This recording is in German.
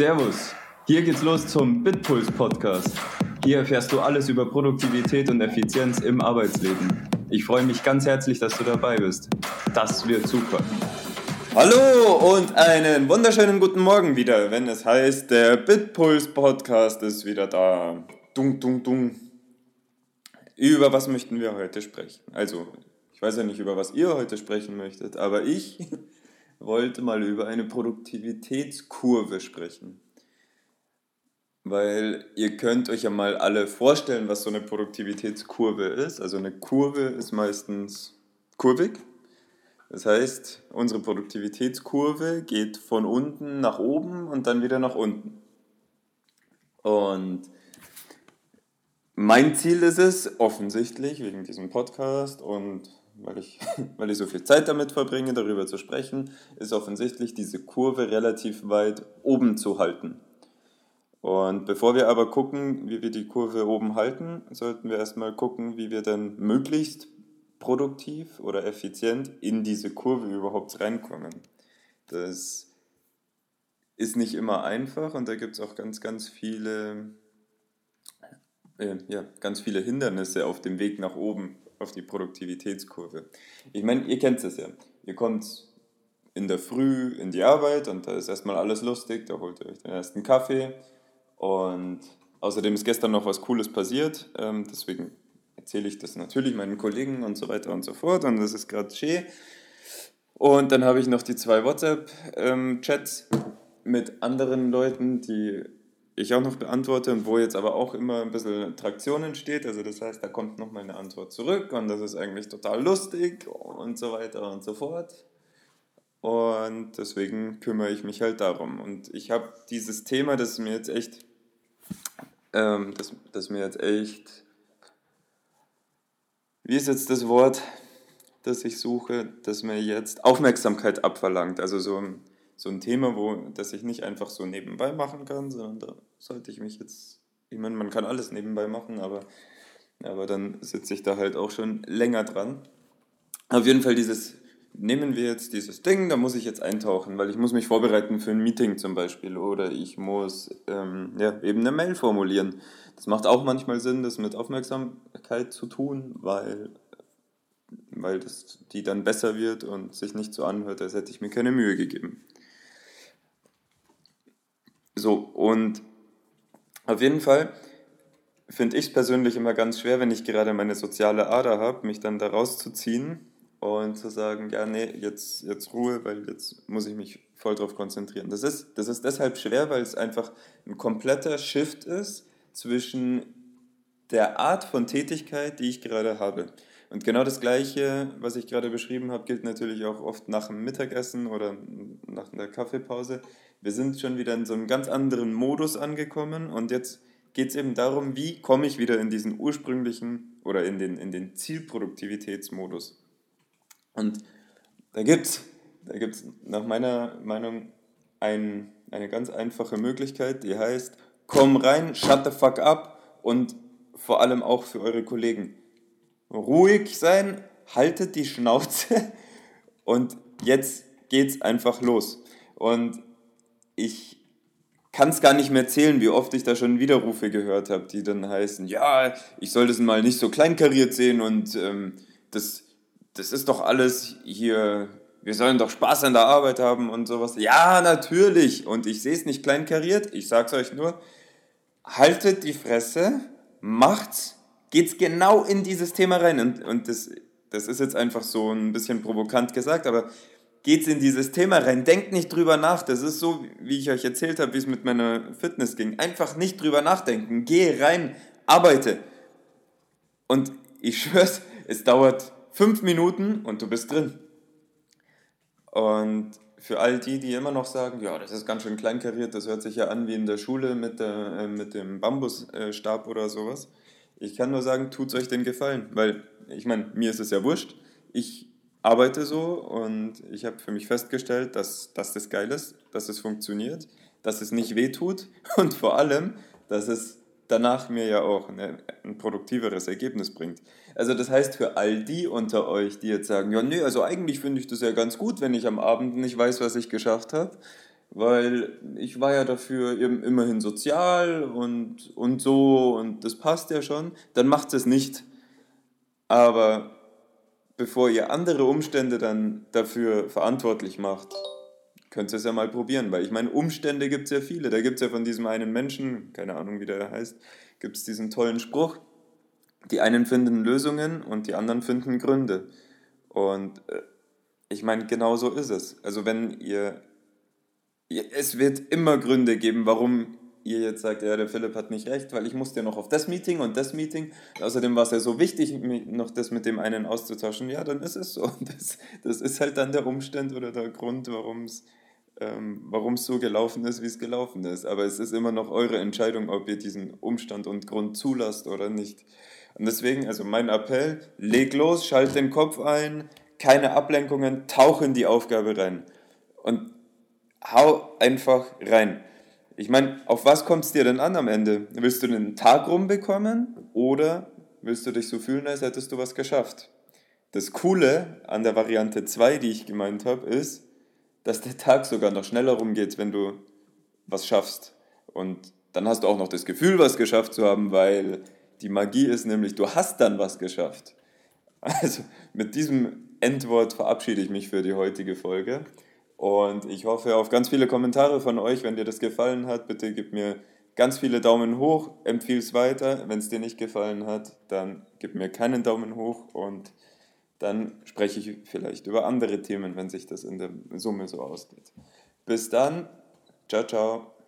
Servus, hier geht's los zum Bitpuls Podcast. Hier erfährst du alles über Produktivität und Effizienz im Arbeitsleben. Ich freue mich ganz herzlich, dass du dabei bist. Das wird super. Hallo und einen wunderschönen guten Morgen wieder, wenn es heißt, der Bitpuls Podcast ist wieder da. Dung, dung, dung. Über was möchten wir heute sprechen? Also, ich weiß ja nicht, über was ihr heute sprechen möchtet, aber ich wollte mal über eine Produktivitätskurve sprechen. Weil ihr könnt euch ja mal alle vorstellen, was so eine Produktivitätskurve ist. Also eine Kurve ist meistens kurvig. Das heißt, unsere Produktivitätskurve geht von unten nach oben und dann wieder nach unten. Und mein Ziel ist es, offensichtlich, wegen diesem Podcast und weil ich, weil ich so viel Zeit damit verbringe, darüber zu sprechen, ist offensichtlich diese Kurve relativ weit oben zu halten. Und bevor wir aber gucken, wie wir die Kurve oben halten, sollten wir erstmal gucken, wie wir dann möglichst produktiv oder effizient in diese Kurve überhaupt reinkommen. Das ist nicht immer einfach und da gibt es auch ganz, ganz viele, äh, ja, ganz viele Hindernisse auf dem Weg nach oben auf die Produktivitätskurve. Ich meine, ihr kennt es ja. Ihr kommt in der Früh in die Arbeit und da ist erstmal alles lustig, da holt ihr euch den ersten Kaffee und außerdem ist gestern noch was Cooles passiert, ähm, deswegen erzähle ich das natürlich meinen Kollegen und so weiter und so fort und das ist gerade schön. Und dann habe ich noch die zwei WhatsApp-Chats ähm, mit anderen Leuten, die ich auch noch beantworte und wo jetzt aber auch immer ein bisschen Traktion entsteht. Also das heißt, da kommt noch mal eine Antwort zurück und das ist eigentlich total lustig und so weiter und so fort. Und deswegen kümmere ich mich halt darum. Und ich habe dieses Thema, das mir jetzt echt, ähm, das, das mir jetzt echt, wie ist jetzt das Wort, das ich suche, das mir jetzt Aufmerksamkeit abverlangt. Also so ein so ein Thema, wo das ich nicht einfach so nebenbei machen kann, sondern da sollte ich mich jetzt, ich meine, man kann alles nebenbei machen, aber, aber dann sitze ich da halt auch schon länger dran. Auf jeden Fall dieses, nehmen wir jetzt dieses Ding, da muss ich jetzt eintauchen, weil ich muss mich vorbereiten für ein Meeting zum Beispiel oder ich muss ähm, ja, eben eine Mail formulieren. Das macht auch manchmal Sinn, das mit Aufmerksamkeit zu tun, weil weil das, die dann besser wird und sich nicht so anhört, als hätte ich mir keine Mühe gegeben. So, und auf jeden Fall finde ich es persönlich immer ganz schwer, wenn ich gerade meine soziale Ader habe, mich dann da rauszuziehen und zu sagen, ja, nee, jetzt, jetzt Ruhe, weil jetzt muss ich mich voll drauf konzentrieren. Das ist, das ist deshalb schwer, weil es einfach ein kompletter Shift ist zwischen der Art von Tätigkeit, die ich gerade habe. Und genau das Gleiche, was ich gerade beschrieben habe, gilt natürlich auch oft nach dem Mittagessen oder nach der Kaffeepause. Wir sind schon wieder in so einem ganz anderen Modus angekommen und jetzt geht es eben darum, wie komme ich wieder in diesen ursprünglichen oder in den, in den Zielproduktivitätsmodus. Und da gibt es da gibt's nach meiner Meinung ein, eine ganz einfache Möglichkeit, die heißt, komm rein, shut the fuck up und vor allem auch für eure Kollegen ruhig sein, haltet die Schnauze und jetzt geht's einfach los. Und ich kann es gar nicht mehr zählen, wie oft ich da schon Widerrufe gehört habe, die dann heißen, ja, ich soll das mal nicht so kleinkariert sehen und ähm, das, das ist doch alles hier, wir sollen doch Spaß an der Arbeit haben und sowas. Ja, natürlich. Und ich sehe es nicht kleinkariert, ich sag's euch nur, haltet die Fresse, macht's geht es genau in dieses Thema rein. Und, und das, das ist jetzt einfach so ein bisschen provokant gesagt, aber geht es in dieses Thema rein. Denkt nicht drüber nach. Das ist so, wie ich euch erzählt habe, wie es mit meiner Fitness ging. Einfach nicht drüber nachdenken. Geh rein, arbeite. Und ich schwör's, es dauert fünf Minuten und du bist drin. Und für all die, die immer noch sagen, ja, das ist ganz schön kleinkariert, das hört sich ja an wie in der Schule mit, der, äh, mit dem Bambusstab oder sowas. Ich kann nur sagen, tut euch den Gefallen, weil ich meine, mir ist es ja wurscht. Ich arbeite so und ich habe für mich festgestellt, dass, dass das geil ist, dass es funktioniert, dass es nicht wehtut und vor allem, dass es danach mir ja auch eine, ein produktiveres Ergebnis bringt. Also das heißt für all die unter euch, die jetzt sagen, ja nee, also eigentlich finde ich das ja ganz gut, wenn ich am Abend nicht weiß, was ich geschafft habe, weil ich war ja dafür immerhin sozial und, und so und das passt ja schon, dann macht es nicht. Aber bevor ihr andere Umstände dann dafür verantwortlich macht, könnt ihr es ja mal probieren, weil ich meine, Umstände gibt es ja viele. Da gibt es ja von diesem einen Menschen, keine Ahnung, wie der heißt, gibt es diesen tollen Spruch, die einen finden Lösungen und die anderen finden Gründe. Und äh, ich meine, genau so ist es. Also wenn ihr es wird immer Gründe geben, warum ihr jetzt sagt, ja, der Philipp hat nicht recht, weil ich musste ja noch auf das Meeting und das Meeting. Außerdem war es ja so wichtig, noch das mit dem einen auszutauschen. Ja, dann ist es so. Das, das ist halt dann der Umstand oder der Grund, warum es ähm, warum es so gelaufen ist, wie es gelaufen ist. Aber es ist immer noch eure Entscheidung, ob ihr diesen Umstand und Grund zulasst oder nicht. Und deswegen, also mein Appell, leg los, schalt den Kopf ein, keine Ablenkungen, tauch in die Aufgabe rein. Und hau einfach rein. Ich meine, auf was kommt es dir denn an am Ende? Willst du den Tag rumbekommen oder willst du dich so fühlen, als hättest du was geschafft? Das Coole an der Variante 2, die ich gemeint habe, ist, dass der Tag sogar noch schneller rumgeht, wenn du was schaffst. Und dann hast du auch noch das Gefühl, was geschafft zu haben, weil die Magie ist nämlich, du hast dann was geschafft. Also mit diesem Endwort verabschiede ich mich für die heutige Folge. Und ich hoffe auf ganz viele Kommentare von euch. Wenn dir das gefallen hat, bitte gib mir ganz viele Daumen hoch, empfiehl es weiter. Wenn es dir nicht gefallen hat, dann gib mir keinen Daumen hoch und dann spreche ich vielleicht über andere Themen, wenn sich das in der Summe so ausgeht. Bis dann, ciao, ciao.